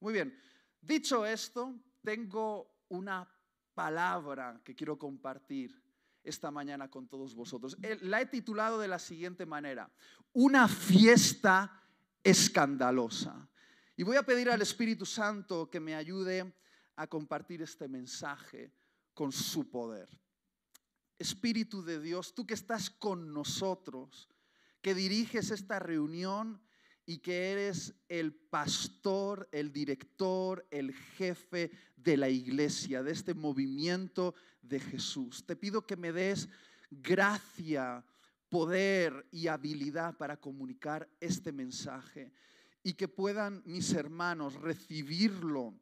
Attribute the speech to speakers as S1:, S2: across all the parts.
S1: Muy bien, dicho esto, tengo una palabra que quiero compartir esta mañana con todos vosotros. La he titulado de la siguiente manera, una fiesta escandalosa. Y voy a pedir al Espíritu Santo que me ayude a compartir este mensaje con su poder. Espíritu de Dios, tú que estás con nosotros, que diriges esta reunión y que eres el pastor, el director, el jefe de la iglesia, de este movimiento de Jesús. Te pido que me des gracia, poder y habilidad para comunicar este mensaje y que puedan mis hermanos recibirlo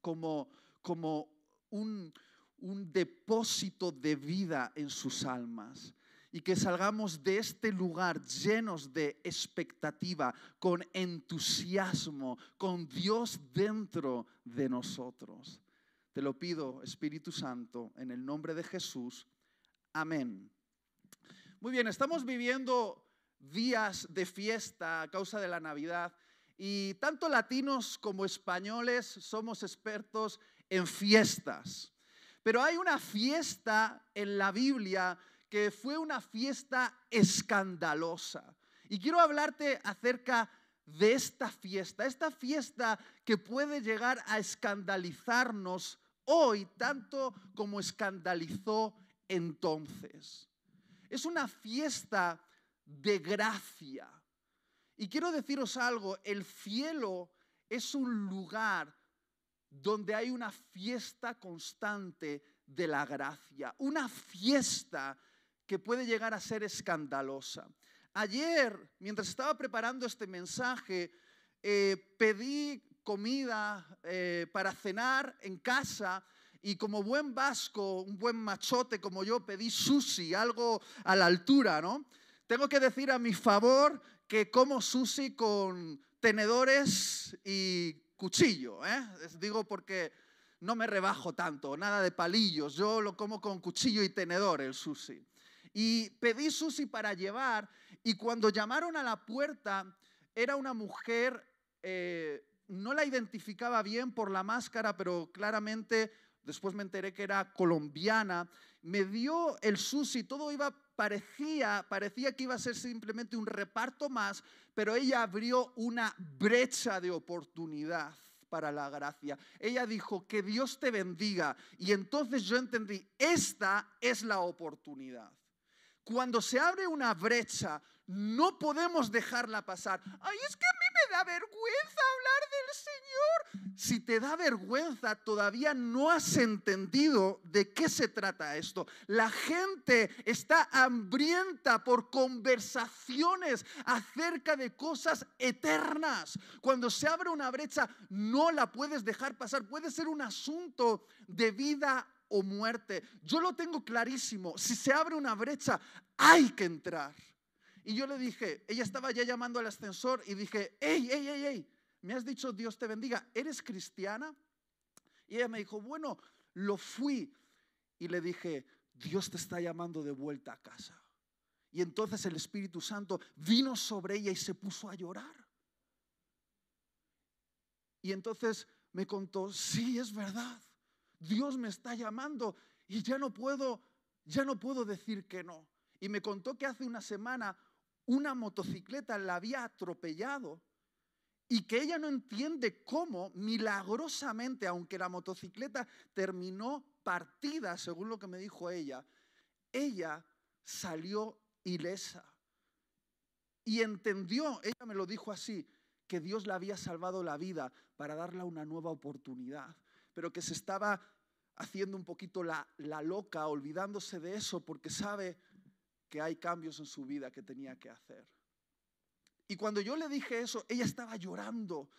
S1: como, como un, un depósito de vida en sus almas y que salgamos de este lugar llenos de expectativa, con entusiasmo, con Dios dentro de nosotros. Te lo pido, Espíritu Santo, en el nombre de Jesús. Amén. Muy bien, estamos viviendo días de fiesta a causa de la Navidad y tanto latinos como españoles somos expertos en fiestas. Pero hay una fiesta en la Biblia que fue una fiesta escandalosa. Y quiero hablarte acerca de esta fiesta, esta fiesta que puede llegar a escandalizarnos hoy tanto como escandalizó entonces. Es una fiesta de gracia. Y quiero deciros algo, el cielo es un lugar donde hay una fiesta constante de la gracia, una fiesta que puede llegar a ser escandalosa. Ayer, mientras estaba preparando este mensaje, eh, pedí comida eh, para cenar en casa y como buen vasco, un buen machote como yo, pedí sushi, algo a la altura, ¿no? Tengo que decir a mi favor que como sushi con tenedores y cuchillo, ¿eh? digo porque no me rebajo tanto, nada de palillos, yo lo como con cuchillo y tenedor el sushi. Y pedí sushi para llevar y cuando llamaron a la puerta era una mujer eh, no la identificaba bien por la máscara, pero claramente después me enteré que era colombiana. Me dio el sushi, todo iba, parecía, parecía que iba a ser simplemente un reparto más, pero ella abrió una brecha de oportunidad para la gracia. Ella dijo, que Dios te bendiga. Y entonces yo entendí, esta es la oportunidad. Cuando se abre una brecha, no podemos dejarla pasar. Ay, es que a mí me da vergüenza hablar del Señor. Si te da vergüenza, todavía no has entendido de qué se trata esto. La gente está hambrienta por conversaciones acerca de cosas eternas. Cuando se abre una brecha, no la puedes dejar pasar. Puede ser un asunto de vida o muerte. Yo lo tengo clarísimo. Si se abre una brecha, hay que entrar. Y yo le dije, ella estaba ya llamando al ascensor y dije, hey, hey, hey, hey, me has dicho Dios te bendiga, ¿eres cristiana? Y ella me dijo, bueno, lo fui. Y le dije, Dios te está llamando de vuelta a casa. Y entonces el Espíritu Santo vino sobre ella y se puso a llorar. Y entonces me contó, sí, es verdad. Dios me está llamando y ya no puedo, ya no puedo decir que no. Y me contó que hace una semana una motocicleta la había atropellado y que ella no entiende cómo milagrosamente, aunque la motocicleta terminó partida, según lo que me dijo ella, ella salió ilesa. Y entendió, ella me lo dijo así, que Dios le había salvado la vida para darle una nueva oportunidad pero que se estaba haciendo un poquito la, loca, olvidándose de eso porque sabe que hay cambios en su vida que tenía que hacer. Y cuando yo le dije eso, ella estaba llorando.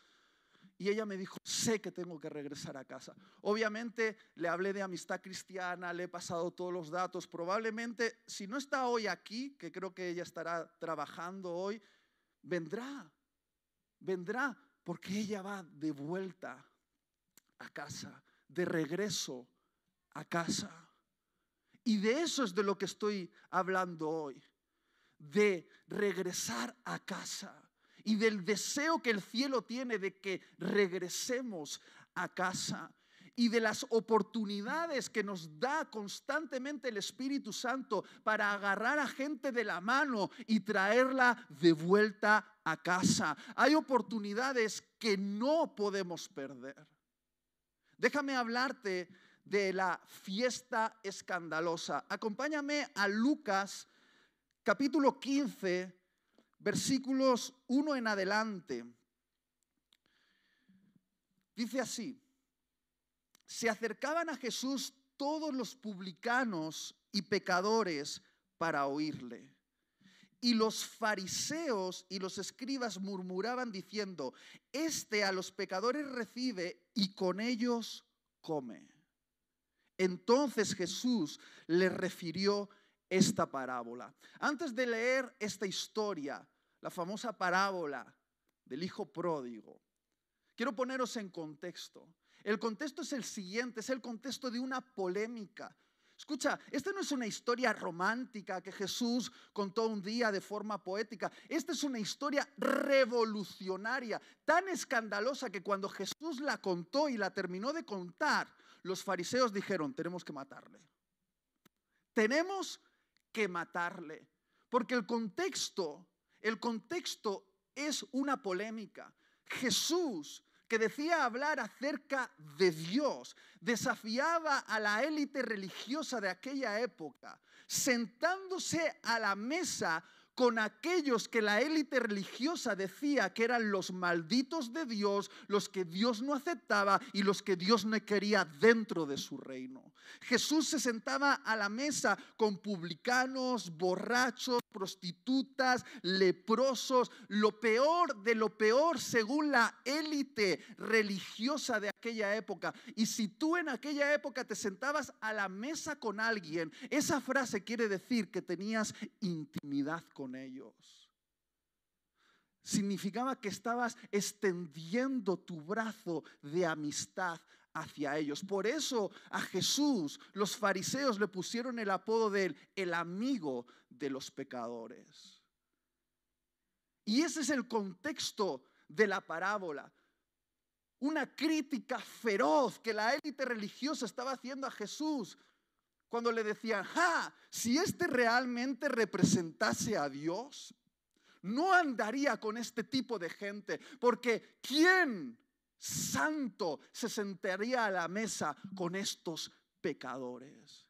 S1: Y ella me dijo, sé que tengo que regresar a casa. Obviamente le hablé de amistad cristiana, le he pasado todos los datos. Probablemente, si no está hoy aquí, que creo que ella estará trabajando hoy, vendrá, vendrá, porque ella va de vuelta a casa, de regreso a casa. Y de eso es de lo que estoy hablando hoy, de regresar a casa. y del deseo que el cielo tiene de que regresemos a casa y de las oportunidades que nos da constantemente el Espíritu Santo para agarrar a gente de la mano y traerla de vuelta a casa. Hay oportunidades que no podemos perder. Déjame hablarte de la fiesta escandalosa. Acompáñame a Lucas capítulo 15, versículos 1 en adelante. Dice así, se acercaban a Jesús todos los publicanos y pecadores para oírle. Y los fariseos y los escribas murmuraban diciendo, este a los pecadores recibe y con ellos come. Entonces Jesús les refirió esta parábola. Antes de leer esta historia, la famosa parábola del hijo pródigo, quiero poneros en contexto. El contexto es el siguiente, es el contexto de una polémica. Escucha, esta no es una historia romántica que Jesús contó un día de forma poética. Esta es una historia revolucionaria, tan escandalosa que cuando Jesús la contó y la terminó de contar, los fariseos dijeron, tenemos que matarle. Tenemos que matarle. Porque el contexto, el contexto es una polémica. Jesús que decía hablar acerca de Dios, desafiaba a la élite religiosa de aquella época, sentándose a la mesa con aquellos que la élite religiosa decía que eran los malditos de Dios, los que Dios no aceptaba y los que Dios no quería dentro de su reino. Jesús se sentaba a la mesa con publicanos, borrachos, prostitutas, leprosos, lo peor de lo peor según la élite religiosa de aquella época. Y si tú en aquella época te sentabas a la mesa con alguien, esa frase quiere decir que tenías intimidad con ellos. Significaba que estabas extendiendo tu brazo de amistad hacia ellos. Por eso a Jesús los fariseos le pusieron el apodo de el amigo de los pecadores. Y ese es el contexto de la parábola. Una crítica feroz que la élite religiosa estaba haciendo a Jesús cuando le decían, ja, si este realmente representase a Dios, no andaría con este tipo de gente, porque ¿quién santo se sentaría a la mesa con estos pecadores?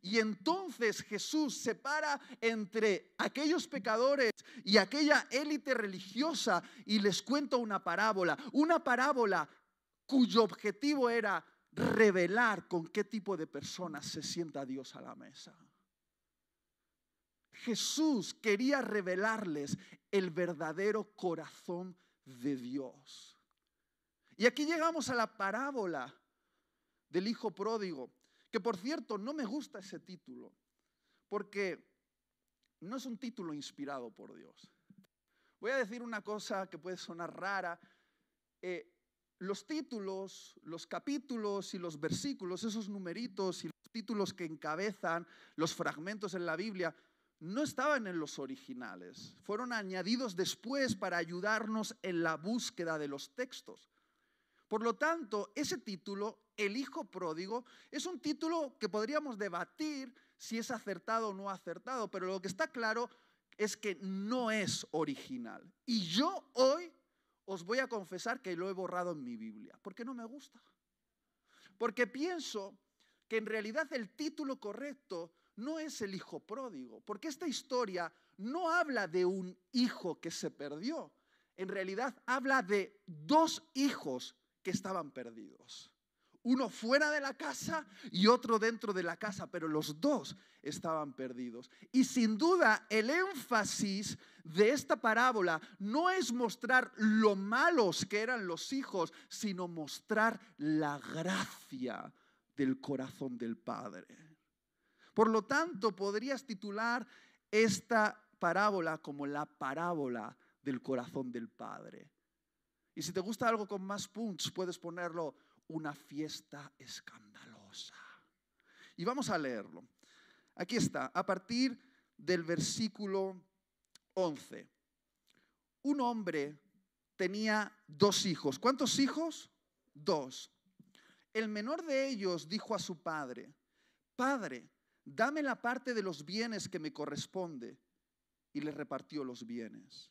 S1: Y entonces Jesús separa entre aquellos pecadores y aquella élite religiosa y les cuenta una parábola, una parábola cuyo objetivo era revelar con qué tipo de personas se sienta Dios a la mesa. Jesús quería revelarles el verdadero corazón de Dios. Y aquí llegamos a la parábola del hijo pródigo, que por cierto no me gusta ese título, porque no es un título inspirado por Dios. Voy a decir una cosa que puede sonar rara. Eh, los títulos, los capítulos y los versículos, esos numeritos y los títulos que encabezan los fragmentos en la Biblia, no estaban en los originales. Fueron añadidos después para ayudarnos en la búsqueda de los textos. Por lo tanto, ese título, El Hijo Pródigo, es un título que podríamos debatir si es acertado o no acertado, pero lo que está claro es que no es original. Y yo hoy os voy a confesar que lo he borrado en mi Biblia, porque no me gusta. Porque pienso que en realidad el título correcto no es el hijo pródigo, porque esta historia no habla de un hijo que se perdió, en realidad habla de dos hijos que estaban perdidos. Uno fuera de la casa y otro dentro de la casa, pero los dos estaban perdidos. Y sin duda el énfasis de esta parábola no es mostrar lo malos que eran los hijos, sino mostrar la gracia del corazón del Padre. Por lo tanto, podrías titular esta parábola como la parábola del corazón del Padre. Y si te gusta algo con más punch, puedes ponerlo una fiesta escandalosa. Y vamos a leerlo. Aquí está, a partir del versículo 11. un hombre tenía dos hijos. ¿Cuántos hijos? Dos. El menor de ellos dijo a su padre, Padre, dame la parte de los bienes que me corresponde. Y le repartió los bienes.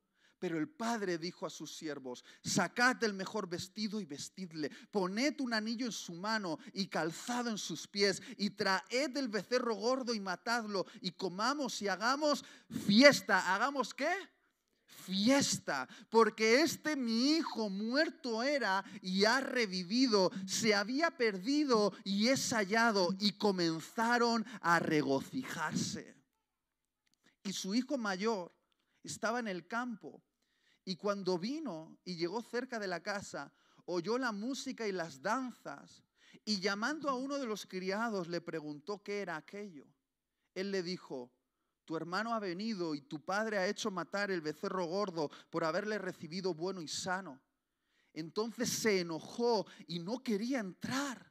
S1: Pero el padre dijo a sus siervos, sacad el mejor vestido y vestidle, poned un anillo en su mano y calzado en sus pies, y traed el becerro gordo y matadlo, y comamos y hagamos fiesta. ¿Hagamos qué? fiesta, porque este mi hijo muerto era y ha revivido, se había perdido y es hallado, y comenzaron a regocijarse. Y su hijo mayor estaba en el campo y cuando vino y llegó cerca de la casa, oyó la música y las danzas, y llamando a uno de los criados le preguntó qué era aquello. Él le dijo, tu hermano ha venido y tu padre ha hecho matar el becerro gordo por haberle recibido bueno y sano. Entonces se enojó y no quería entrar.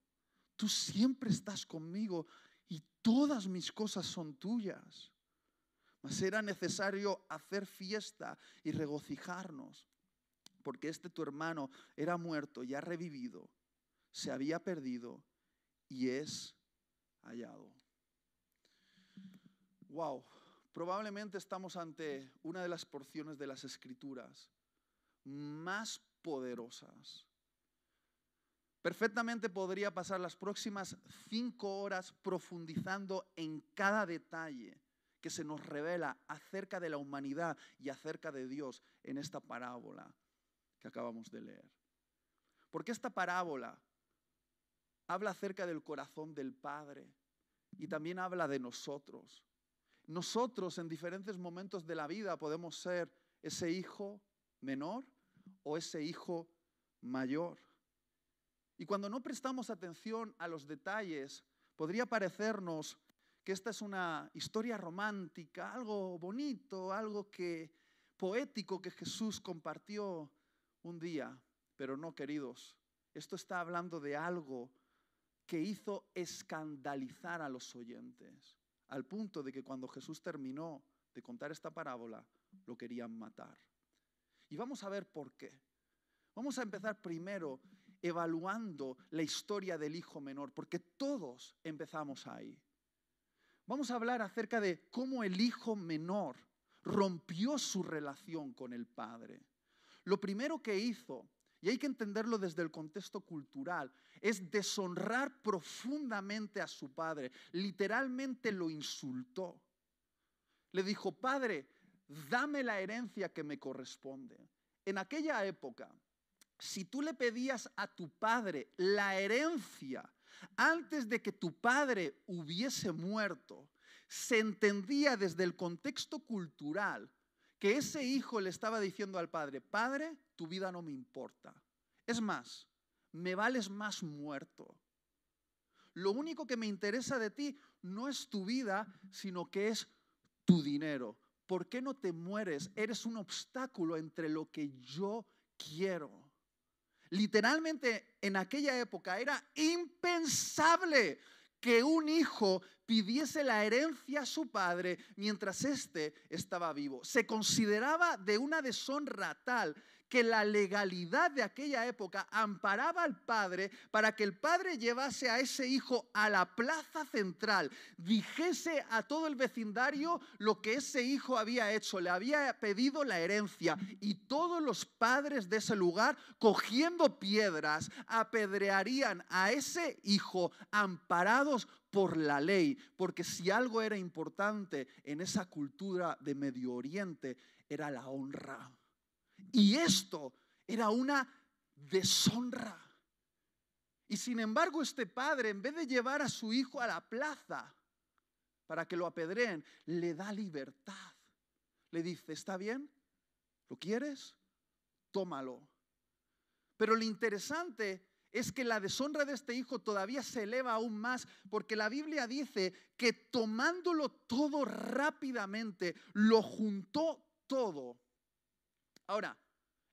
S1: tú siempre estás conmigo y todas mis cosas son tuyas. Mas era necesario hacer fiesta y regocijarnos, porque este tu hermano era muerto y ha revivido, se había perdido y es hallado. Wow, probablemente estamos ante una de las porciones de las escrituras más poderosas Perfectamente podría pasar las próximas cinco horas profundizando en cada detalle que se nos revela acerca de la humanidad y acerca de Dios en esta parábola que acabamos de leer. Porque esta parábola habla acerca del corazón del Padre y también habla de nosotros. Nosotros en diferentes momentos de la vida podemos ser ese hijo menor o ese hijo mayor. Y cuando no prestamos atención a los detalles, podría parecernos que esta es una historia romántica, algo bonito, algo que poético que Jesús compartió un día, pero no, queridos. Esto está hablando de algo que hizo escandalizar a los oyentes, al punto de que cuando Jesús terminó de contar esta parábola, lo querían matar. Y vamos a ver por qué. Vamos a empezar primero evaluando la historia del hijo menor, porque todos empezamos ahí. Vamos a hablar acerca de cómo el hijo menor rompió su relación con el padre. Lo primero que hizo, y hay que entenderlo desde el contexto cultural, es deshonrar profundamente a su padre. Literalmente lo insultó. Le dijo, padre, dame la herencia que me corresponde. En aquella época, si tú le pedías a tu padre la herencia antes de que tu padre hubiese muerto, se entendía desde el contexto cultural que ese hijo le estaba diciendo al padre, padre, tu vida no me importa. Es más, me vales más muerto. Lo único que me interesa de ti no es tu vida, sino que es tu dinero. ¿Por qué no te mueres? Eres un obstáculo entre lo que yo quiero. Literalmente en aquella época era impensable que un hijo pidiese la herencia a su padre mientras éste estaba vivo. Se consideraba de una deshonra tal que la legalidad de aquella época amparaba al padre para que el padre llevase a ese hijo a la plaza central, dijese a todo el vecindario lo que ese hijo había hecho, le había pedido la herencia y todos los padres de ese lugar, cogiendo piedras, apedrearían a ese hijo amparados por la ley, porque si algo era importante en esa cultura de Medio Oriente, era la honra. Y esto era una deshonra. Y sin embargo este padre, en vez de llevar a su hijo a la plaza para que lo apedreen, le da libertad. Le dice, ¿está bien? ¿Lo quieres? Tómalo. Pero lo interesante es que la deshonra de este hijo todavía se eleva aún más, porque la Biblia dice que tomándolo todo rápidamente, lo juntó todo Ahora,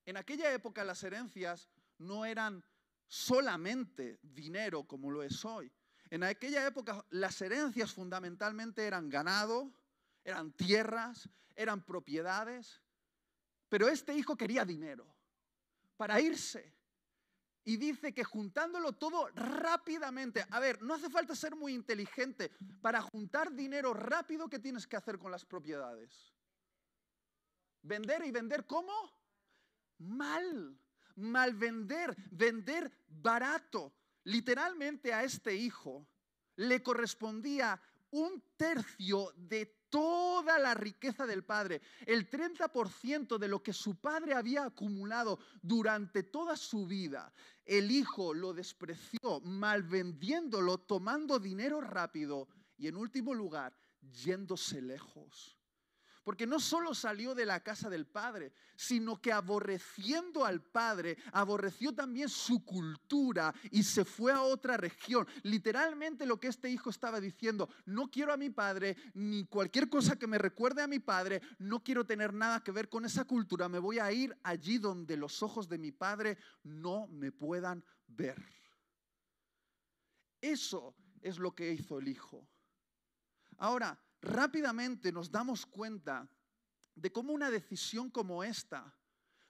S1: en aquella época las herencias no eran solamente dinero como lo es hoy. En aquella época las herencias fundamentalmente eran ganado, eran tierras, eran propiedades, pero este hijo quería dinero para irse. Y dice que juntándolo todo rápidamente, a ver, no hace falta ser muy inteligente para juntar dinero rápido, ¿qué tienes que hacer con las propiedades? Vender y vender cómo? Mal. Mal vender, vender barato. Literalmente a este hijo le correspondía un tercio de toda la riqueza del padre, el 30% de lo que su padre había acumulado durante toda su vida. El hijo lo despreció, mal vendiéndolo, tomando dinero rápido y en último lugar, yéndose lejos. Porque no solo salió de la casa del Padre, sino que aborreciendo al Padre, aborreció también su cultura y se fue a otra región. Literalmente lo que este hijo estaba diciendo, no quiero a mi Padre, ni cualquier cosa que me recuerde a mi Padre, no quiero tener nada que ver con esa cultura, me voy a ir allí donde los ojos de mi Padre no me puedan ver. Eso es lo que hizo el hijo. Ahora, rápidamente nos damos cuenta de cómo una decisión como esta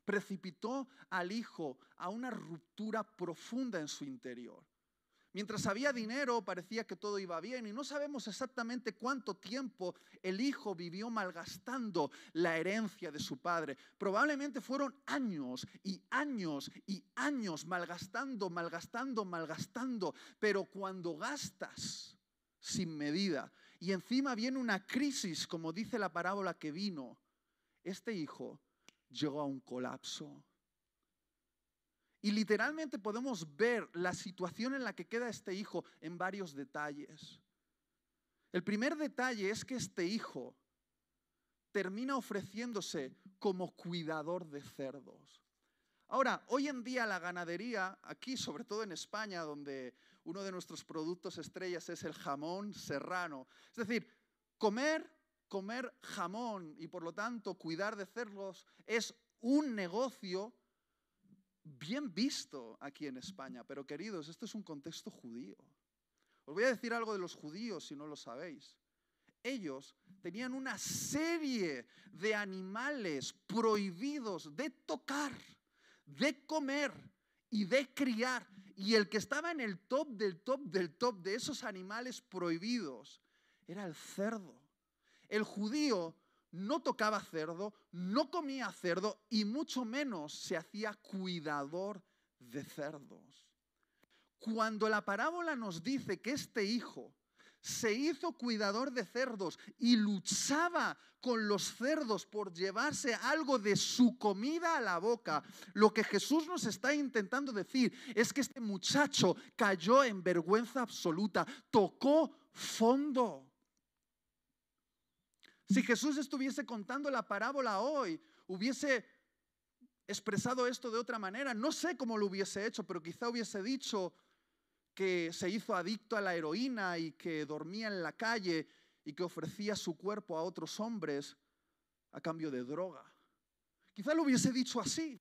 S1: precipitó al hijo a una ruptura profunda en su interior. Mientras había dinero parecía que todo iba bien y no sabemos exactamente cuánto tiempo el hijo vivió malgastando la herencia de su padre. Probablemente fueron años y años y años malgastando, malgastando, malgastando. Pero cuando gastas sin medida, y encima viene una crisis, como dice la parábola que vino. Este hijo llegó a un colapso. Y literalmente podemos ver la situación en la que queda este hijo en varios detalles. El primer detalle es que este hijo termina ofreciéndose como cuidador de cerdos. Ahora, hoy en día la ganadería, aquí sobre todo en España, donde uno de nuestros productos estrellas es el jamón serrano. Es decir, comer, comer jamón y por lo tanto cuidar de cerdos es un negocio bien visto aquí en España. Pero queridos, esto es un contexto judío. Os voy a decir algo de los judíos si no lo sabéis. Ellos tenían una serie de animales prohibidos de tocar, de comer y de criar. Y el que estaba en el top del top del top de esos animales prohibidos era el cerdo. El judío no tocaba cerdo, no comía cerdo y mucho menos se hacía cuidador de cerdos. Cuando la parábola nos dice que este hijo se hizo cuidador de cerdos y luchaba con los cerdos por llevarse algo de su comida a la boca, lo que Jesús nos está intentando decir es que este muchacho cayó en vergüenza absoluta, tocó fondo. Si Jesús estuviese contando la parábola hoy, hubiese expresado esto de otra manera. No sé cómo lo hubiese hecho, pero quizá hubiese dicho que se hizo adicto a la heroína y que dormía en la calle y que ofrecía su cuerpo a otros hombres a cambio de droga. Quizá lo hubiese dicho así.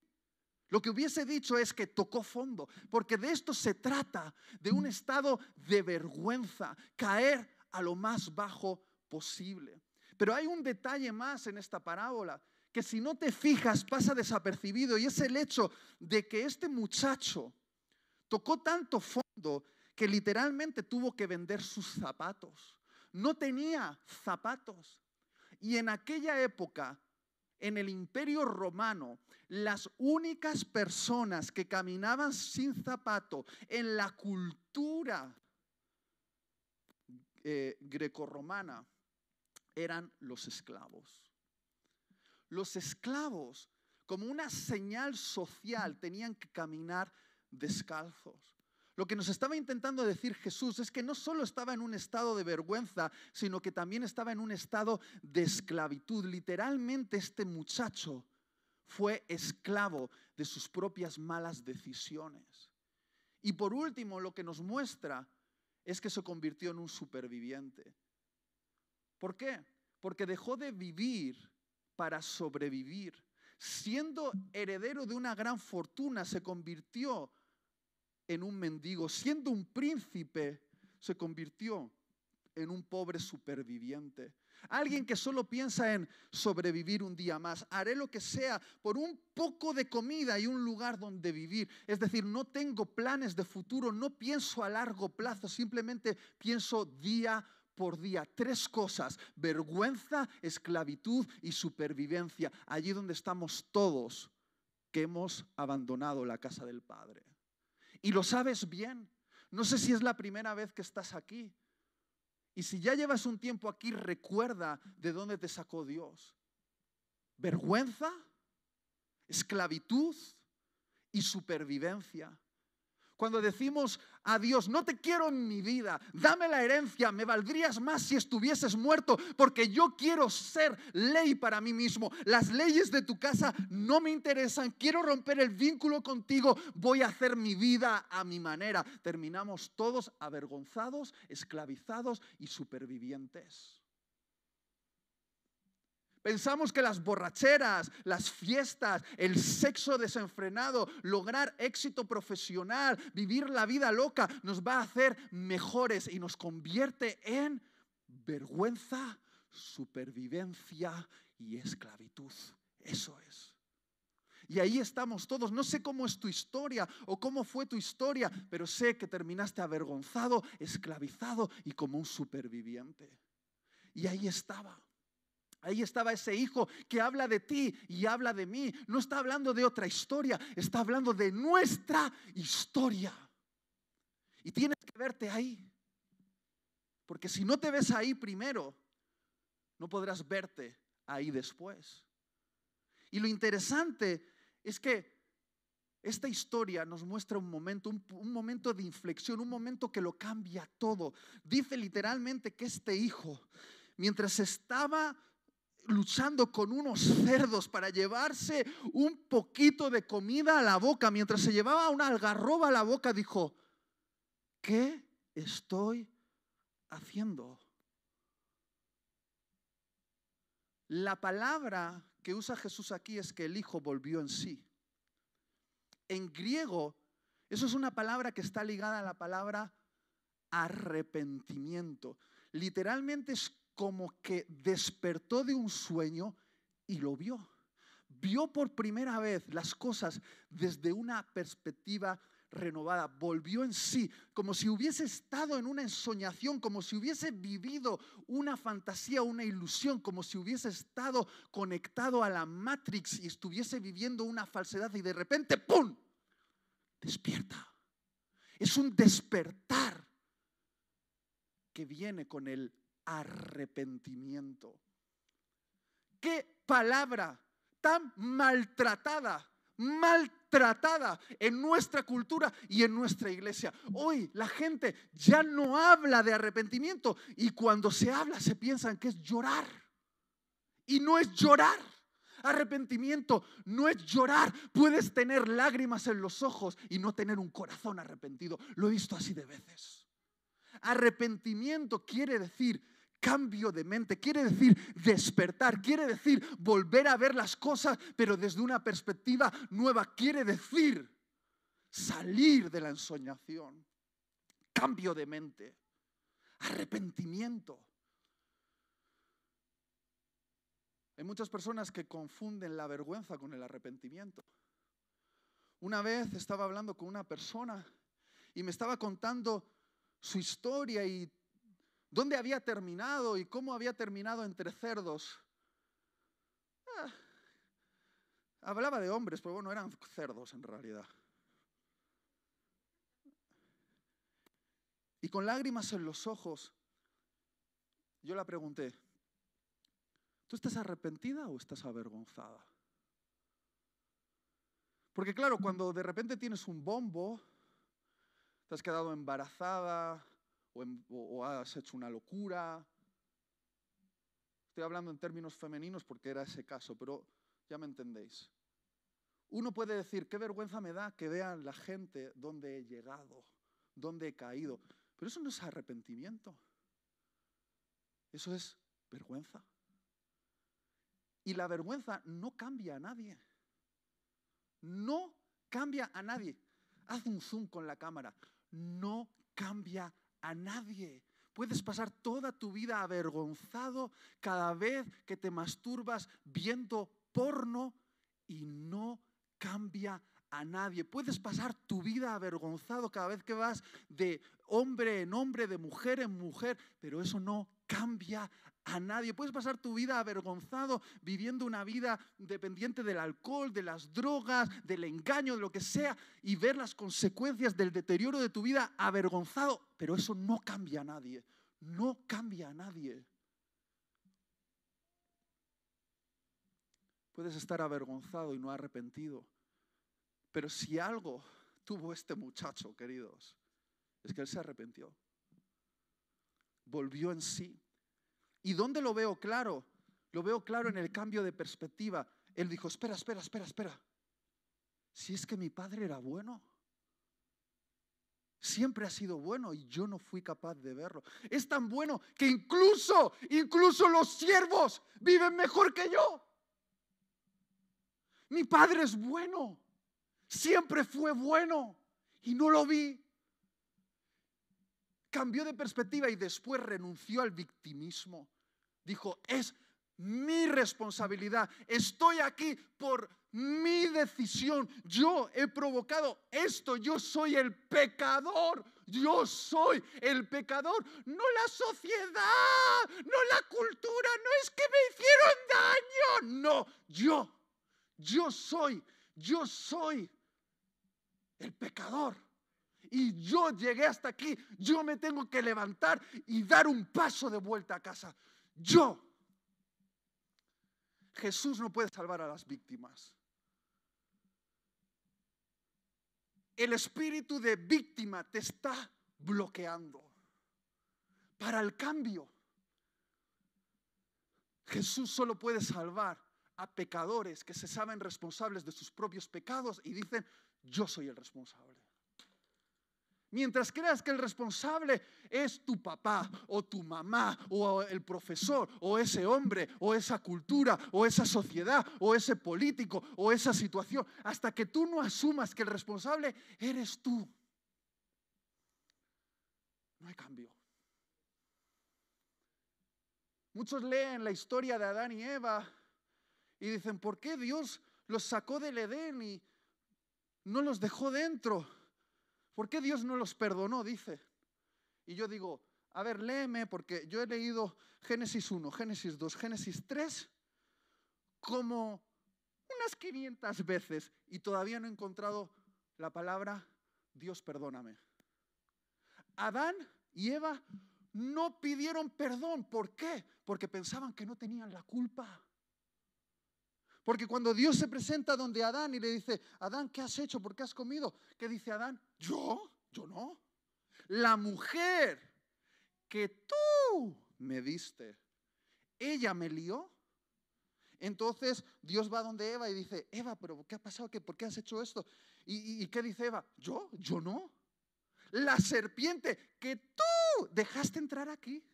S1: Lo que hubiese dicho es que tocó fondo, porque de esto se trata, de un estado de vergüenza, caer a lo más bajo posible. Pero hay un detalle más en esta parábola que si no te fijas pasa desapercibido y es el hecho de que este muchacho tocó tanto fondo que literalmente tuvo que vender sus zapatos. No tenía zapatos. Y en aquella época, en el imperio romano, las únicas personas que caminaban sin zapato en la cultura eh, grecorromana eran los esclavos. Los esclavos, como una señal social, tenían que caminar descalzos. Lo que nos estaba intentando decir Jesús es que no solo estaba en un estado de vergüenza, sino que también estaba en un estado de esclavitud. Literalmente este muchacho fue esclavo de sus propias malas decisiones. Y por último, lo que nos muestra es que se convirtió en un superviviente. ¿Por qué? Porque dejó de vivir para sobrevivir. Siendo heredero de una gran fortuna, se convirtió en un mendigo. Siendo un príncipe, se convirtió en un pobre superviviente. Alguien que solo piensa en sobrevivir un día más. Haré lo que sea por un poco de comida y un lugar donde vivir. Es decir, no tengo planes de futuro, no pienso a largo plazo, simplemente pienso día por día. Tres cosas, vergüenza, esclavitud y supervivencia. Allí donde estamos todos que hemos abandonado la casa del Padre. Y lo sabes bien. No sé si es la primera vez que estás aquí. Y si ya llevas un tiempo aquí, recuerda de dónde te sacó Dios. Vergüenza, esclavitud y supervivencia. Cuando decimos a Dios, no te quiero en mi vida, dame la herencia, me valdrías más si estuvieses muerto, porque yo quiero ser ley para mí mismo. Las leyes de tu casa no me interesan, quiero romper el vínculo contigo, voy a hacer mi vida a mi manera. Terminamos todos avergonzados, esclavizados y supervivientes. Pensamos que las borracheras, las fiestas, el sexo desenfrenado, lograr éxito profesional, vivir la vida loca, nos va a hacer mejores y nos convierte en vergüenza, supervivencia y esclavitud. Eso es. Y ahí estamos todos. No sé cómo es tu historia o cómo fue tu historia, pero sé que terminaste avergonzado, esclavizado y como un superviviente. Y ahí estaba. Ahí estaba ese hijo que habla de ti y habla de mí. No está hablando de otra historia, está hablando de nuestra historia. Y tienes que verte ahí. Porque si no te ves ahí primero, no podrás verte ahí después. Y lo interesante es que esta historia nos muestra un momento, un, momento de inflexión, un momento que lo cambia todo. Dice literalmente que este hijo, mientras estaba luchando con unos cerdos para llevarse un poquito de comida a la boca. Mientras se llevaba una algarroba a la boca, dijo, ¿qué estoy haciendo? La palabra que usa Jesús aquí es que el Hijo volvió en sí. En griego, eso es una palabra que está ligada a la palabra arrepentimiento. Literalmente es como que despertó de un sueño y lo vio. Vio por primera vez las cosas desde una perspectiva renovada, volvió en sí, como si hubiese estado en una ensoñación, como si hubiese vivido una fantasía, una ilusión, como si hubiese estado conectado a la Matrix y estuviese viviendo una falsedad y de repente, ¡pum!, despierta. Es un despertar que viene con el arrepentimiento. ¿Qué palabra tan maltratada, maltratada en nuestra cultura y en nuestra iglesia? Hoy la gente ya no habla de arrepentimiento y cuando se habla se piensan que es llorar. Y no es llorar. Arrepentimiento no es llorar. Puedes tener lágrimas en los ojos y no tener un corazón arrepentido. Lo he visto así de veces. Arrepentimiento quiere decir cambio de mente, quiere decir despertar, quiere decir volver a ver las cosas, pero desde una perspectiva nueva, quiere decir salir de la ensoñación, cambio de mente, arrepentimiento. Hay muchas personas que confunden la vergüenza con el arrepentimiento. Una vez estaba hablando con una persona y me estaba contando su historia y dónde había terminado y cómo había terminado entre cerdos. Ah, hablaba de hombres, pero bueno, eran cerdos en realidad. Y con lágrimas en los ojos, yo la pregunté, ¿Tú estás arrepentida o estás avergonzada? Porque claro, cuando de repente tienes un bombo, te has quedado embarazada o, has hecho una locura. Estoy hablando en términos femeninos porque era ese caso, pero ya me entendéis. Uno puede decir, qué vergüenza me da que vean la gente dónde he llegado, dónde he caído. Pero eso no es arrepentimiento. Eso es vergüenza. Y la vergüenza no cambia a nadie. No cambia a nadie. Haz un zoom con la cámara. No cambia a nadie. Puedes pasar toda tu vida avergonzado cada vez que te masturbas viendo porno y no cambia a nadie. Puedes pasar tu vida avergonzado cada vez que vas de hombre en hombre, de mujer en mujer, pero eso no cambia a nadie. Puedes pasar tu vida avergonzado viviendo una vida dependiente del alcohol, de las drogas, del engaño, de lo que sea, y ver las consecuencias del deterioro de tu vida avergonzado, pero eso no cambia a nadie. No cambia a nadie. Puedes estar avergonzado y no arrepentido. Pero si algo tuvo este muchacho, queridos, es que él se arrepintió. Volvió en sí. ¿Y dónde lo veo claro? Lo veo claro en el cambio de perspectiva. Él dijo, espera, espera, espera, espera. Si es que mi padre era bueno. Siempre ha sido bueno y yo no fui capaz de verlo. Es tan bueno que incluso, incluso los siervos viven mejor que yo. Mi padre es bueno. Siempre fue bueno y no lo vi. Cambió de perspectiva y después renunció al victimismo. Dijo, es mi responsabilidad. Estoy aquí por mi decisión. Yo he provocado esto. Yo soy el pecador. Yo soy el pecador. No la sociedad, no la cultura. No es que me hicieron daño. No, yo. Yo soy. Yo soy el pecador. Y yo llegué hasta aquí, yo me tengo que levantar y dar un paso de vuelta a casa. Yo. Jesús no puede salvar a las víctimas. El espíritu de víctima te está bloqueando. Para el cambio, Jesús solo puede salvar a pecadores que se saben responsables de sus propios pecados y dicen, yo soy el responsable. Mientras creas que el responsable es tu papá o tu mamá o el profesor o ese hombre o esa cultura o esa sociedad o ese político o esa situación, hasta que tú no asumas que el responsable eres tú, no hay cambio. Muchos leen la historia de Adán y Eva y dicen, ¿por qué Dios los sacó del Edén y no los dejó dentro. ¿Por qué Dios no los perdonó? Dice. Y yo digo, a ver, léeme, porque yo he leído Génesis 1, Génesis 2, Génesis 3, como unas 500 veces y todavía no he encontrado la palabra Dios perdóname. Adán y Eva no pidieron perdón. ¿Por qué? Porque pensaban que no tenían la culpa. Porque cuando Dios se presenta donde Adán y le dice, Adán, ¿qué has hecho? ¿Por qué has comido? ¿Qué dice Adán? Yo, yo no. La mujer que tú me diste, ella me lió. Entonces Dios va donde Eva y dice, Eva, pero ¿qué ha pasado? ¿Por qué has hecho esto? ¿Y, y qué dice Eva? Yo, yo no. La serpiente que tú dejaste entrar aquí.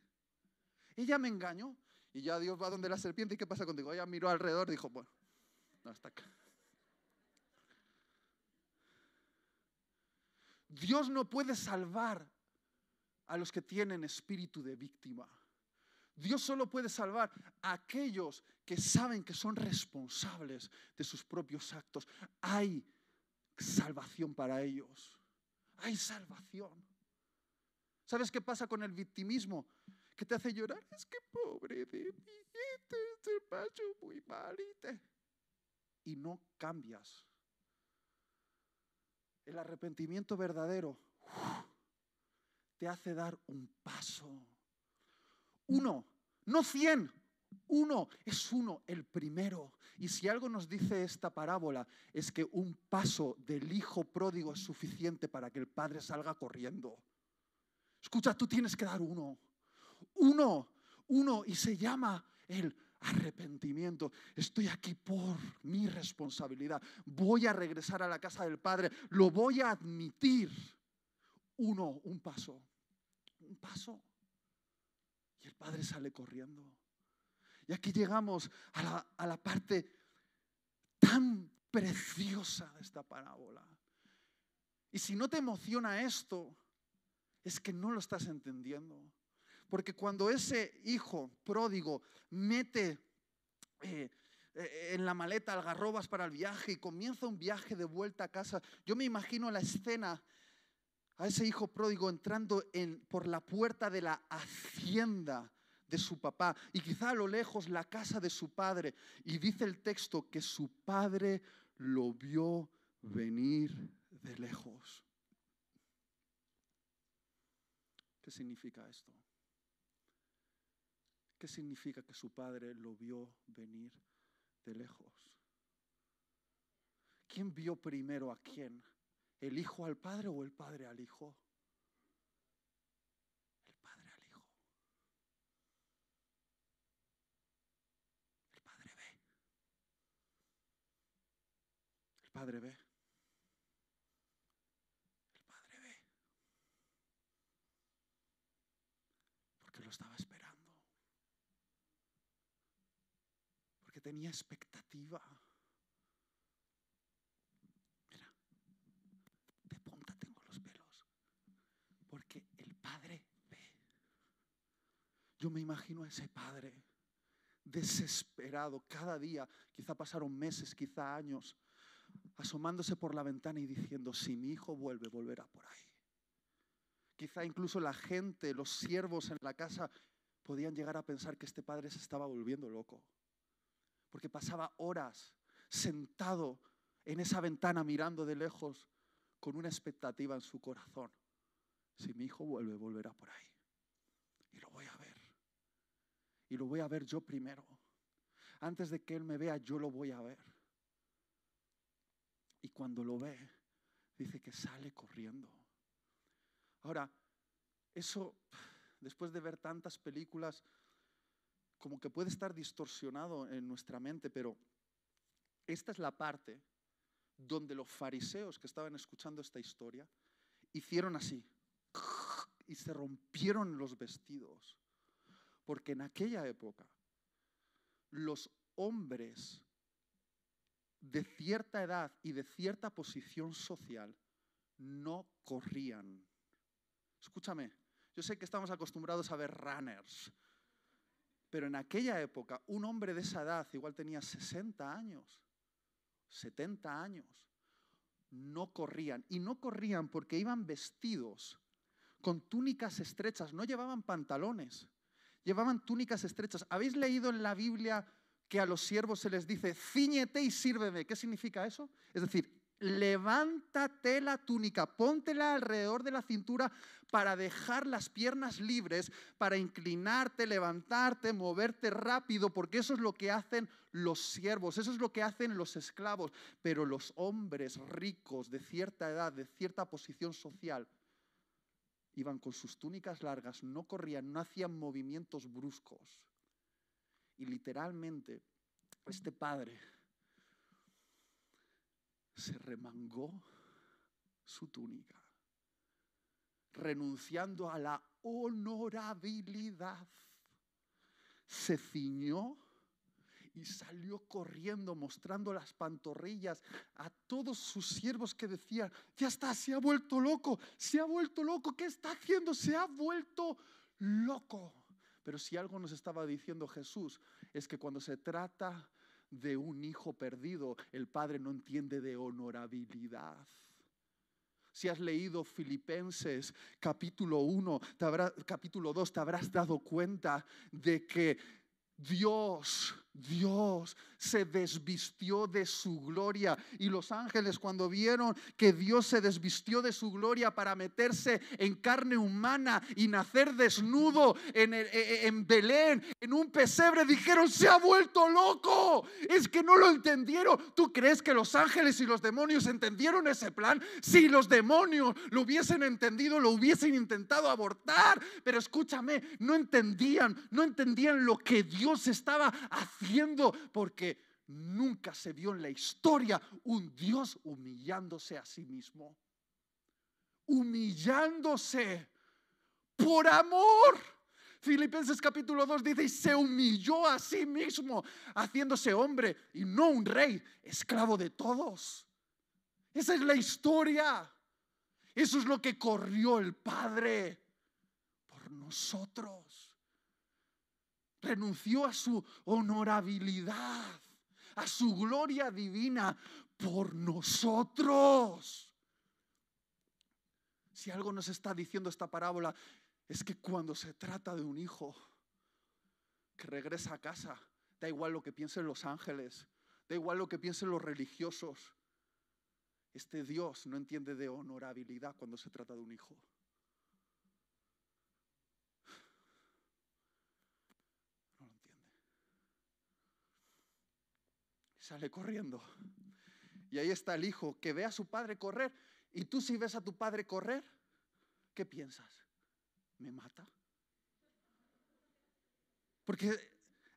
S1: Ella me engañó. Y ya Dios va donde la serpiente y ¿qué pasa contigo? Ella miró alrededor y dijo, bueno, Dios no puede salvar a los que tienen espíritu de víctima. Dios solo puede salvar a aquellos que saben que son responsables de sus propios actos. Hay salvación para ellos. Hay salvación. ¿Sabes qué pasa con el victimismo? Que te hace llorar. Es que pobre de mí, este paso muy malito y no cambias. El arrepentimiento verdadero te hace dar un paso. Uno, no cien, uno es uno, el primero. Y si algo nos dice esta parábola es que un paso del hijo pródigo es suficiente para que el padre salga corriendo. Escucha, tú tienes que dar uno. Uno, uno, y se llama el arrepentimiento. Estoy aquí por mi responsabilidad. Voy a regresar a la casa del Padre. Lo voy a admitir. Uno, un paso. Un paso. Y el Padre sale corriendo. Y aquí llegamos a la, a la parte tan preciosa de esta parábola. Y si no te emociona esto, es que no lo estás entendiendo. Porque cuando ese hijo pródigo mete eh, eh, en la maleta algarrobas para el viaje y comienza un viaje de vuelta a casa, yo me imagino la escena a ese hijo pródigo entrando en, por la puerta de la hacienda de su papá y quizá a lo lejos la casa de su padre. Y dice el texto que su padre lo vio venir de lejos. ¿Qué significa esto? ¿Qué significa que su padre lo vio venir de lejos? ¿Quién vio primero a quién? ¿El hijo al padre o el padre al hijo? El padre al hijo. El padre ve. El padre ve. El padre ve. Porque lo estaba esperando. Tenía expectativa. Mira, de punta tengo los pelos. Porque el padre ve. Yo me imagino a ese padre desesperado cada día, quizá pasaron meses, quizá años, asomándose por la ventana y diciendo, si mi hijo vuelve, volverá por ahí. Quizá incluso la gente, los siervos en la casa, podían llegar a pensar que este padre se estaba volviendo loco porque pasaba horas sentado en esa ventana mirando de lejos con una expectativa en su corazón. Si mi hijo vuelve, volverá por ahí. Y lo voy a ver. Y lo voy a ver yo primero. Antes de que él me vea, yo lo voy a ver. Y cuando lo ve, dice que sale corriendo. Ahora, eso, después de ver tantas películas, como que puede estar distorsionado en nuestra mente, pero esta es la parte donde los fariseos que estaban escuchando esta historia hicieron así y se rompieron los vestidos. Porque en aquella época los hombres de cierta edad y de cierta posición social no corrían. Escúchame, yo sé que estamos acostumbrados a ver runners, pero en aquella época, un hombre de esa edad, igual tenía 60 años, 70 años, no corrían. Y no corrían porque iban vestidos con túnicas estrechas, no llevaban pantalones, llevaban túnicas estrechas. ¿Habéis leído en la Biblia que a los siervos se les dice, ciñete y sírveme? ¿Qué significa eso? Es decir, levántate la túnica, póntela alrededor de la cintura para dejar las piernas libres, para inclinarte, levantarte, moverte rápido, porque eso es lo que hacen los siervos, eso es lo que hacen los esclavos. Pero los hombres ricos de cierta edad, de cierta posición social, iban con sus túnicas largas, no corrían, no hacían movimientos bruscos. Y literalmente, este padre se remangó su túnica, renunciando a la honorabilidad. Se ciñó y salió corriendo mostrando las pantorrillas a todos sus siervos que decían, ya está, se ha vuelto loco, se ha vuelto loco, ¿qué está haciendo? Se ha vuelto loco. Pero si algo nos estaba diciendo Jesús es que cuando se trata de un hijo perdido, el padre no entiende de honorabilidad. Si has leído Filipenses capítulo 1, capítulo 2, te habrás dado cuenta de que Dios Dios se desvistió de su gloria. Y los ángeles cuando vieron que Dios se desvistió de su gloria para meterse en carne humana y nacer desnudo en, e, e, en, Belén, en un pesebre, dijeron, se ha vuelto loco. Es que no lo entendieron. ¿Tú crees que los ángeles y los demonios entendieron ese plan? Si los demonios lo hubiesen entendido, lo hubiesen intentado abortar. Pero escúchame, no entendían, no entendían lo que Dios estaba haciendo porque nunca se vio en la historia un Dios humillándose a sí mismo. Humillándose por amor. Filipenses capítulo 2 dice, y se humilló a sí mismo, haciéndose hombre y no un rey, esclavo de todos. Esa es la historia. Eso es lo que corrió el Padre por nosotros renunció a su honorabilidad, a su gloria divina por nosotros. Si algo nos está diciendo esta parábola es que cuando se trata de un hijo que regresa a casa, da igual lo que piensen los ángeles, da igual lo que piensen los religiosos, este Dios no entiende de honorabilidad cuando se trata de un hijo. Sale corriendo. Y ahí está el hijo que ve a su padre correr. Y tú si ves a tu padre correr, ¿qué piensas? ¿Me mata? Porque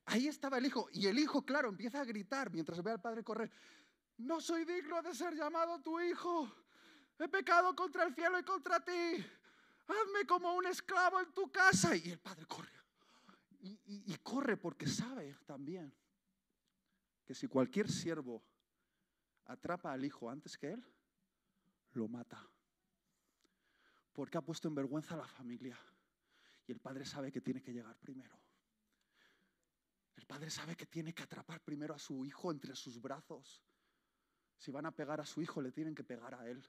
S1: ahí estaba el hijo. Y el hijo, claro, empieza a gritar mientras ve al padre correr. No soy digno de ser llamado tu hijo. He pecado contra el cielo y contra ti. Hazme como un esclavo en tu casa. Y el padre corre. y corre porque sabe también que si cualquier siervo atrapa al hijo antes que él, lo mata. Porque ha puesto en vergüenza a la familia. Y el padre sabe que tiene que llegar primero. El padre sabe que tiene que atrapar primero a su hijo entre sus brazos. Si van a pegar a su hijo, le tienen que pegar a él.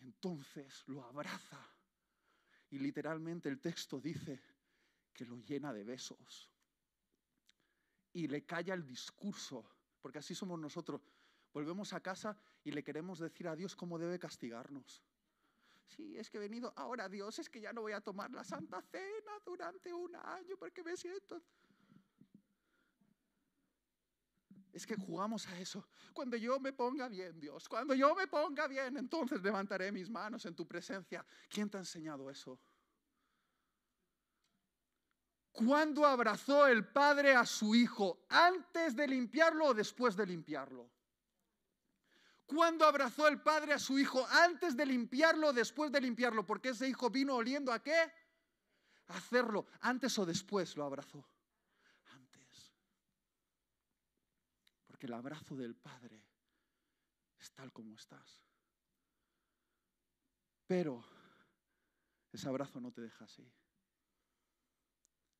S1: Y entonces lo abraza. Y literalmente el texto dice que lo llena de besos y le calla el discurso, porque así somos nosotros. Volvemos a casa y le queremos decir a Dios cómo debe castigarnos. Sí, es que he venido ahora, Dios, es que ya no voy a tomar la Santa Cena durante un año porque me siento... Es que jugamos a eso. Cuando yo me ponga bien, Dios, cuando yo me ponga bien, entonces levantaré mis manos en tu presencia. ¿Quién te ha enseñado eso? ¿Cuándo abrazó el padre a su hijo? ¿Antes de limpiarlo o después de limpiarlo? ¿Cuándo abrazó el padre a su hijo? ¿Antes de limpiarlo o después de limpiarlo? Porque ese hijo vino oliendo a qué? Hacerlo. ¿Antes o después lo abrazó? Antes. Porque el abrazo del padre es tal como estás. Pero ese abrazo no te deja así.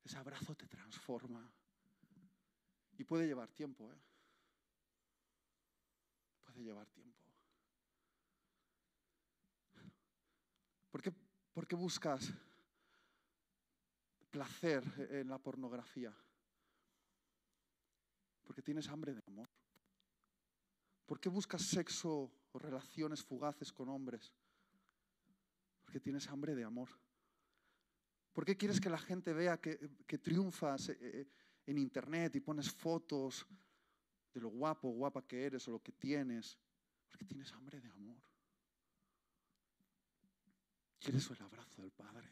S1: Ese abrazo te transforma. Y puede llevar tiempo, ¿eh? Puede llevar tiempo. ¿Por qué, ¿Por qué buscas placer en la pornografía? Porque tienes hambre de amor. ¿Por qué buscas sexo o relaciones fugaces con hombres? Porque tienes hambre de amor. ¿Por qué quieres que la gente vea que, triunfas eh, eh, en internet y pones fotos de lo guapo o guapa que eres o lo que tienes? Porque tienes hambre de amor. Quieres el abrazo del Padre.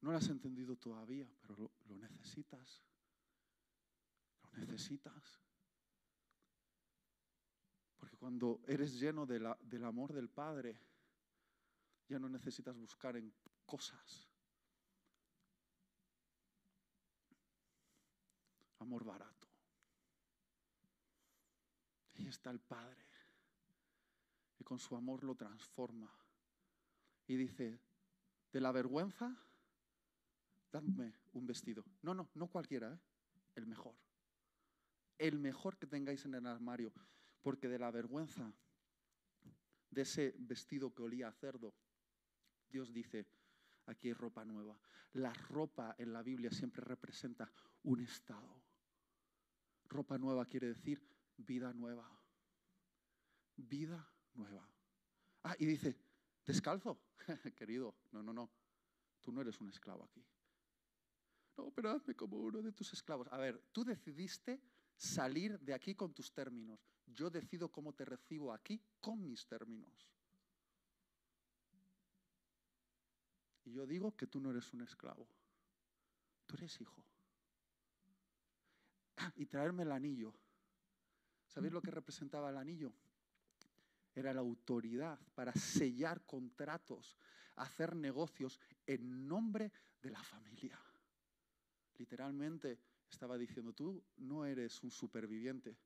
S1: No lo has entendido todavía, pero lo, lo necesitas. Lo necesitas. Porque cuando eres lleno del amor del Padre, ya no necesitas buscar en cosas. Amor barato. Ahí está el Padre. Y con su amor lo transforma. Y dice, de la vergüenza, dadme un vestido. No, no, no cualquiera, ¿eh? el mejor. El mejor que tengáis en el armario porque de la vergüenza de ese vestido que olía a cerdo, Dios dice, aquí hay ropa nueva. La ropa en la Biblia siempre representa un estado. Ropa nueva quiere decir vida nueva. Vida nueva. Ah, y dice, descalzo. Querido, no, no, no. Tú no eres un esclavo aquí. No, pero hazme como uno de tus esclavos. A ver, tú decidiste salir de aquí con tus términos. Yo decido cómo te recibo aquí con mis términos. Y yo digo que tú no eres un esclavo. Tú eres hijo. Y traerme el anillo. ¿Sabéis lo que representaba el anillo? Era la autoridad para sellar contratos, hacer negocios en nombre de la familia. Literalmente estaba diciendo, tú no eres un superviviente,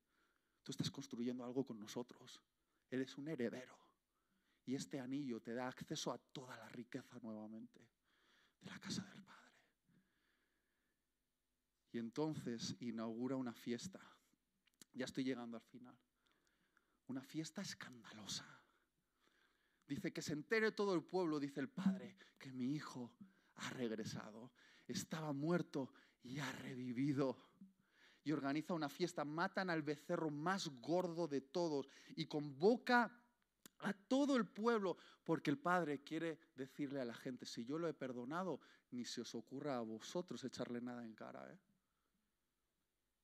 S1: tú estás construyendo algo con nosotros, eres un heredero. Y este anillo te da acceso a toda la riqueza nuevamente de la casa del Padre. Y entonces inaugura una fiesta. Ya estoy llegando al final. Una fiesta escandalosa. Dice que se entere todo el pueblo, dice el Padre, que mi hijo ha regresado. Estaba muerto y ha revivido. Y organiza una fiesta, matan al becerro más gordo de todos y convoca a todo el pueblo, porque el Padre quiere decirle a la gente, si yo lo he perdonado, ni se os ocurra a vosotros echarle nada en cara. ¿eh?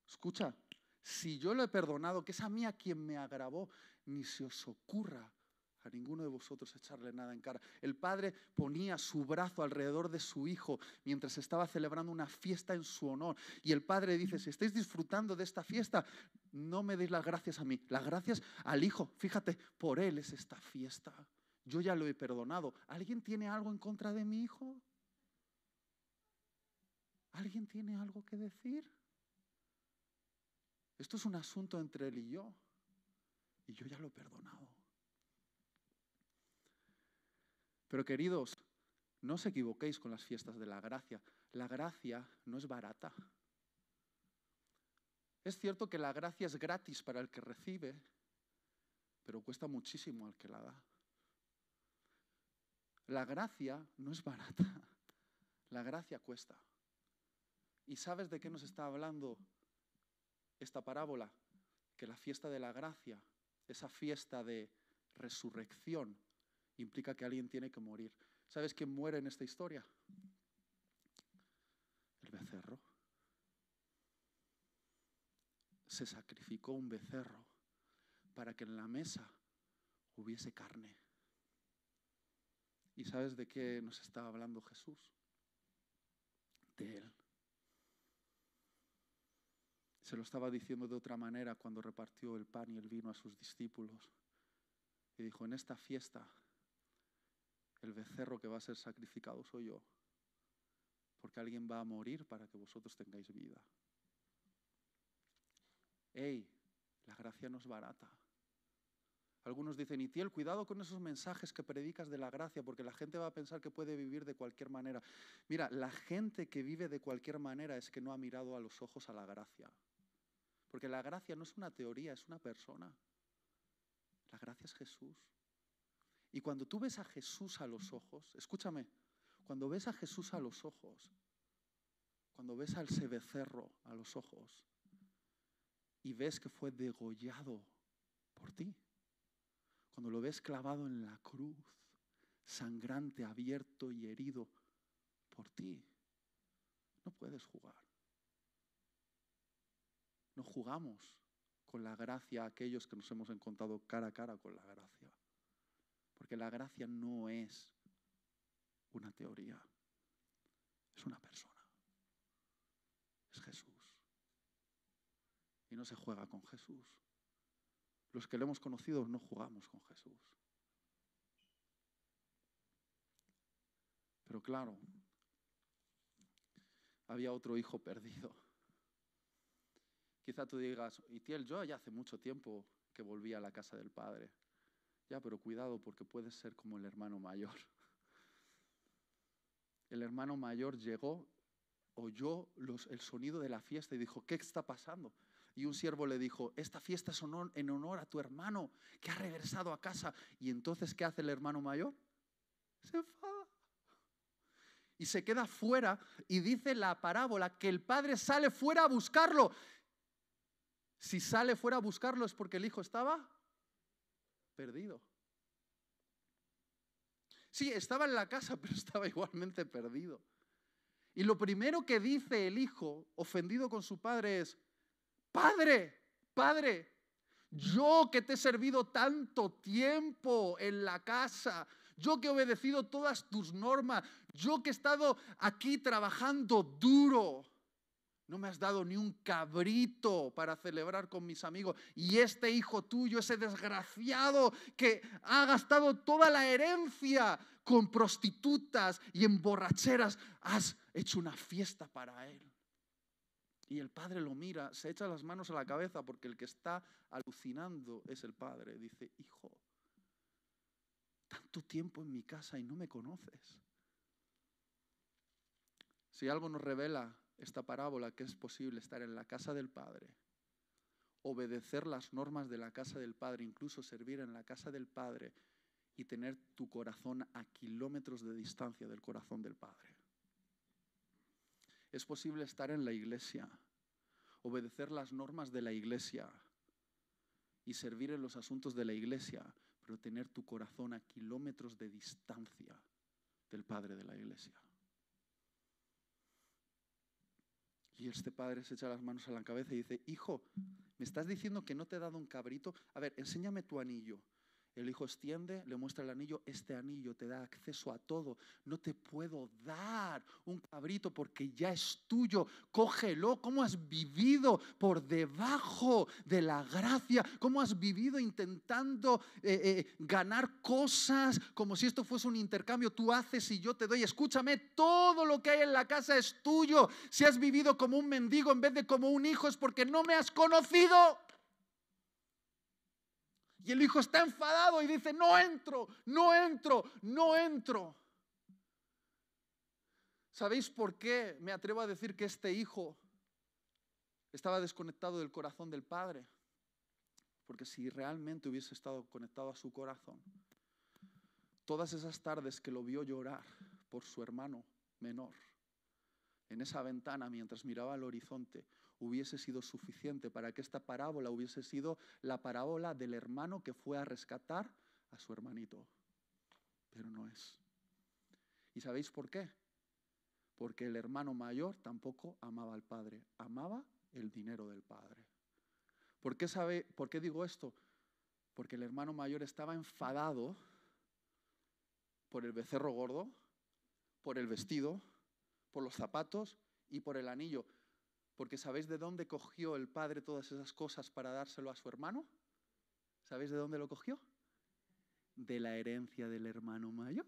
S1: Escucha, si yo lo he perdonado, que es a mí a quien me agravó, ni se os ocurra a ninguno de vosotros echarle nada en cara. El padre ponía su brazo alrededor de su hijo mientras estaba celebrando una fiesta en su honor. Y el padre dice, si estáis disfrutando de esta fiesta, no me deis las gracias a mí, las gracias al hijo. Fíjate, por él es esta fiesta. Yo ya lo he perdonado. ¿Alguien tiene algo en contra de mi hijo? ¿Alguien tiene algo que decir? Esto es un asunto entre él y yo. Y yo ya lo he perdonado. Pero queridos, no os equivoquéis con las fiestas de la gracia. La gracia no es barata. Es cierto que la gracia es gratis para el que recibe, pero cuesta muchísimo al que la da. La gracia no es barata. La gracia cuesta. ¿Y sabes de qué nos está hablando esta parábola? Que la fiesta de la gracia, esa fiesta de resurrección, implica que alguien tiene que morir. ¿Sabes quién muere en esta historia? El becerro. Se sacrificó un becerro para que en la mesa hubiese carne. ¿Y sabes de qué nos estaba hablando Jesús? De Él. Se lo estaba diciendo de otra manera cuando repartió el pan y el vino a sus discípulos. Y dijo, en esta fiesta el becerro que va a ser sacrificado soy yo, porque alguien va a morir para que vosotros tengáis vida. ¡Ey! La gracia no es barata. Algunos dicen, Itiel, cuidado con esos mensajes que predicas de la gracia, porque la gente va a pensar que puede vivir de cualquier manera. Mira, la gente que vive de cualquier manera es que no ha mirado a los ojos a la gracia. Porque la gracia no es una teoría, es una persona. La gracia es Jesús. Y cuando tú ves a Jesús a los ojos, escúchame, cuando ves a Jesús a los ojos, cuando ves al becerro a los ojos, y ves que fue degollado por ti. Cuando lo ves clavado en la cruz, sangrante, abierto y herido por ti, no puedes jugar. No jugamos con la gracia a aquellos que nos hemos encontrado cara a cara con la gracia. Porque la gracia no es una teoría, es una persona. Es Jesús. Y no se juega con Jesús. Los que le hemos conocido no jugamos con Jesús. Pero claro, había otro hijo perdido. Quizá tú digas, Itiel, yo ya hace mucho tiempo que volví a la casa del Padre. Ya, pero cuidado porque puedes ser como el hermano mayor. El hermano mayor llegó, oyó el sonido de la fiesta y dijo, ¿qué está pasando? Y un siervo le dijo, esta fiesta es en honor a tu hermano que ha regresado a casa. Y entonces, ¿qué hace el hermano mayor? Se enfada. Y se queda fuera y dice la parábola que el padre sale fuera a buscarlo. Si sale fuera a buscarlo es porque el hijo estaba perdido. Sí, estaba en la casa, pero estaba igualmente perdido. Y lo primero que dice el hijo, ofendido con su padre, es, Padre, Padre, yo que te he servido tanto tiempo en la casa, yo que he obedecido todas tus normas, yo que he estado aquí trabajando duro, no me has dado ni un cabrito para celebrar con mis amigos. Y este hijo tuyo, ese desgraciado que ha gastado toda la herencia con prostitutas y en borracheras, has hecho una fiesta para él. Y el padre lo mira, se echa las manos a la cabeza porque el que está alucinando es el padre. Dice, hijo, tanto tiempo en mi casa y no me conoces. Si algo nos revela esta parábola que es posible estar en la casa del Padre, obedecer las normas de la casa del Padre, incluso servir en la casa del Padre y tener tu corazón a kilómetros de distancia del corazón del Padre. Es posible estar en la iglesia, obedecer las normas de la iglesia y servir en los asuntos de la iglesia, pero tener tu corazón a kilómetros de distancia del Padre de la iglesia. Y este padre se echa las manos a la cabeza y dice, hijo, ¿me estás diciendo que no te he dado un cabrito? A ver, enséñame tu anillo. El hijo extiende, le muestra el anillo, este anillo te da acceso a todo. No te puedo dar un cabrito porque ya es tuyo. Cógelo. ¿Cómo has vivido por debajo de la gracia? ¿Cómo has vivido intentando eh, eh, ganar cosas como si esto fuese un intercambio? Tú haces y yo te doy. Escúchame, todo lo que hay en la casa es tuyo. Si has vivido como un mendigo en vez de como un hijo es porque no me has conocido. Y el hijo está enfadado y dice, no entro, no entro, no entro. ¿Sabéis por qué me atrevo a decir que este hijo estaba desconectado del corazón del padre? Porque si realmente hubiese estado conectado a su corazón, todas esas tardes que lo vio llorar por su hermano menor, en esa ventana mientras miraba al horizonte, hubiese sido suficiente para que esta parábola hubiese sido la parábola del hermano que fue a rescatar a su hermanito. Pero no es. ¿Y sabéis por qué? Porque el hermano mayor tampoco amaba al padre, amaba el dinero del padre. ¿Por qué, sabe, ¿Por qué digo esto? Porque el hermano mayor estaba enfadado por el becerro gordo, por el vestido, por los zapatos y por el anillo. Porque ¿sabéis de dónde cogió el padre todas esas cosas para dárselo a su hermano? ¿Sabéis de dónde lo cogió? De la herencia del hermano mayor.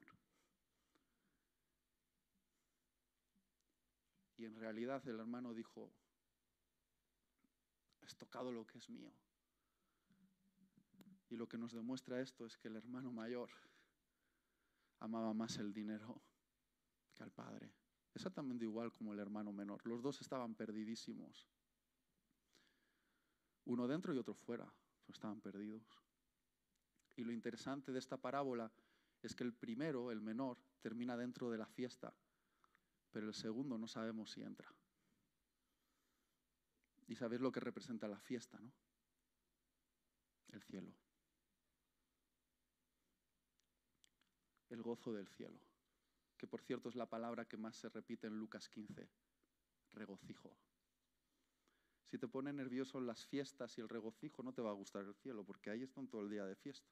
S1: Y en realidad el hermano dijo, has tocado lo que es mío. Y lo que nos demuestra esto es que el hermano mayor amaba más el dinero que al padre. Exactamente igual como el hermano menor. Los dos estaban perdidísimos. Uno dentro y otro fuera. estaban perdidos. Y lo interesante de esta parábola es que el primero, el menor, termina dentro de la fiesta, pero el segundo no sabemos si entra. Y sabéis lo que representa la fiesta, ¿no? El cielo. El gozo del cielo. Que por cierto es la palabra que más se repite en Lucas 15. Regocijo. Si te pone nervioso las fiestas y el regocijo, no te va a gustar el cielo, porque ahí están todo el día de fiesta.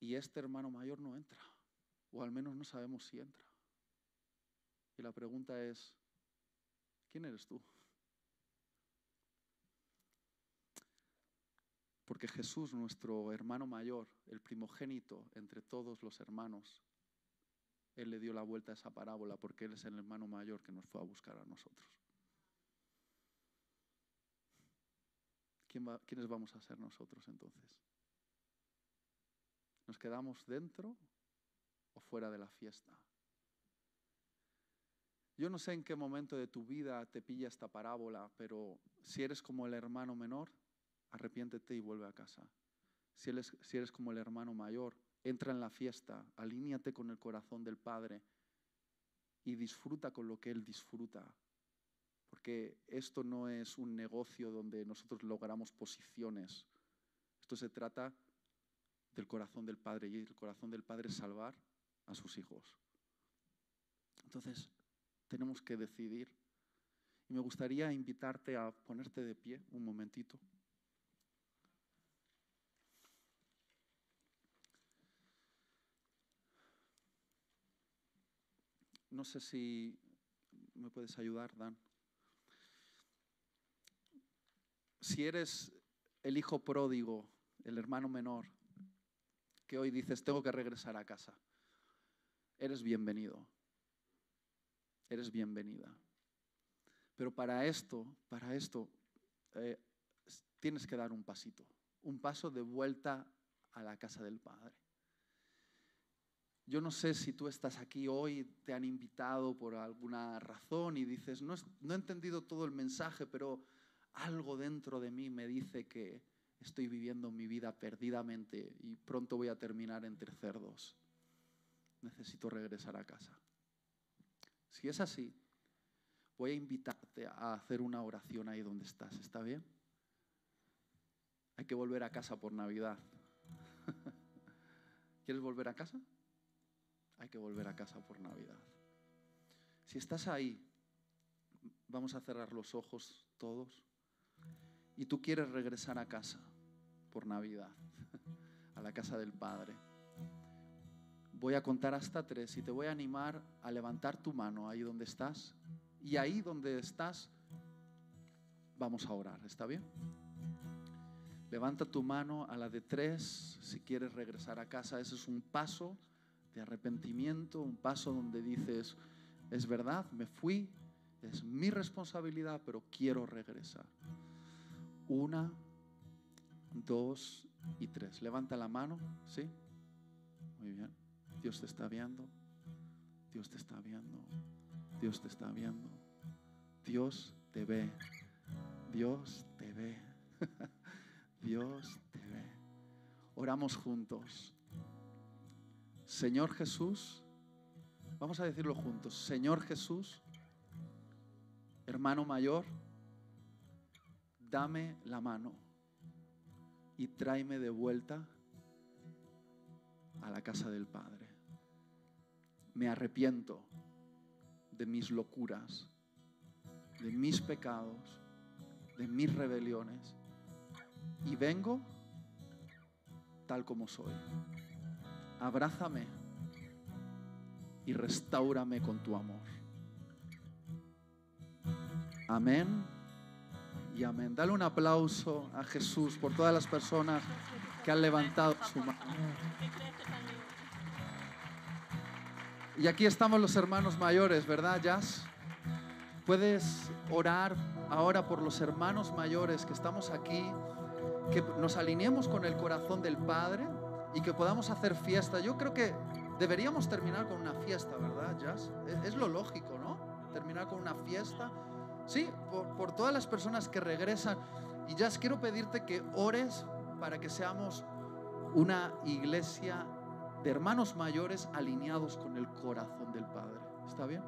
S1: Y este hermano mayor no entra, o al menos no sabemos si entra. Y la pregunta es, ¿quién eres tú? Porque Jesús, nuestro hermano mayor, el primogénito entre todos los hermanos, Él le dio la vuelta a esa parábola porque Él es el hermano mayor que nos fue a buscar a nosotros. ¿Quiénes vamos a ser nosotros entonces? ¿Nos quedamos dentro o fuera de la fiesta? Yo no sé en qué momento de tu vida te pilla esta parábola, pero si eres como el hermano menor, arrepiéntete y vuelve a casa. Si eres, como el hermano mayor, entra en la fiesta, alíñate con el corazón del Padre y disfruta con lo que Él disfruta. Porque esto no es un negocio donde nosotros logramos posiciones. Esto se trata del corazón del Padre y el corazón del Padre es salvar a sus hijos. Entonces, tenemos que decidir. Y me gustaría invitarte a ponerte de pie un momentito. No sé si me puedes ayudar, Dan. Si eres el hijo pródigo, el hermano menor, que hoy dices, tengo que regresar a casa, eres bienvenido. Eres bienvenida. Pero para esto, para esto, eh, tienes que dar un pasito, un paso de vuelta a la casa del Padre. Yo no sé si tú estás aquí hoy, te han invitado por alguna razón y dices, no, he entendido todo el mensaje, pero algo dentro de mí me dice que estoy viviendo mi vida perdidamente y pronto voy a terminar entre cerdos. Necesito regresar a casa. Si es así, voy a invitarte a hacer una oración ahí donde estás. ¿Está bien? Hay que volver a casa por Navidad. ¿Quieres volver a casa? Hay que volver a casa por Navidad. Si estás ahí, vamos a cerrar los ojos todos y tú quieres regresar a casa por Navidad, a la casa del Padre. Voy a contar hasta tres y te voy a animar a levantar tu mano ahí donde estás. Y ahí donde estás, vamos a orar. ¿Está bien? Levanta tu mano a la de tres si quieres regresar a casa. Ese es un paso de arrepentimiento, un paso donde dices, es verdad, me fui, es mi responsabilidad, pero quiero regresar. Una, dos y tres. Levanta la mano, ¿sí? Muy bien. Dios te está viendo. Dios te está viendo. Dios te está viendo. Dios te ve. Dios te ve. Dios te ve. Oramos juntos. Señor Jesús, vamos a decirlo juntos, Señor Jesús, hermano mayor, dame la mano y tráeme de vuelta a la casa del Padre. Me arrepiento de mis locuras, de mis pecados, de mis rebeliones y vengo tal como soy abrázame y restaurame con tu amor. Amén y amén. Dale un aplauso a Jesús por todas las personas que han levantado su mano. Y aquí estamos los hermanos mayores, ¿verdad, Jazz? Puedes orar ahora por los hermanos mayores que estamos aquí, que nos alineemos con el corazón del Padre y que podamos hacer fiesta. Yo creo que deberíamos terminar con una fiesta, ¿verdad, Jazz? Es, lo lógico, ¿no? Terminar con una fiesta. Sí, por, por todas las personas que regresan. Y Jazz, quiero pedirte que ores para que seamos una iglesia de hermanos mayores alineados con el corazón del Padre. ¿Está bien?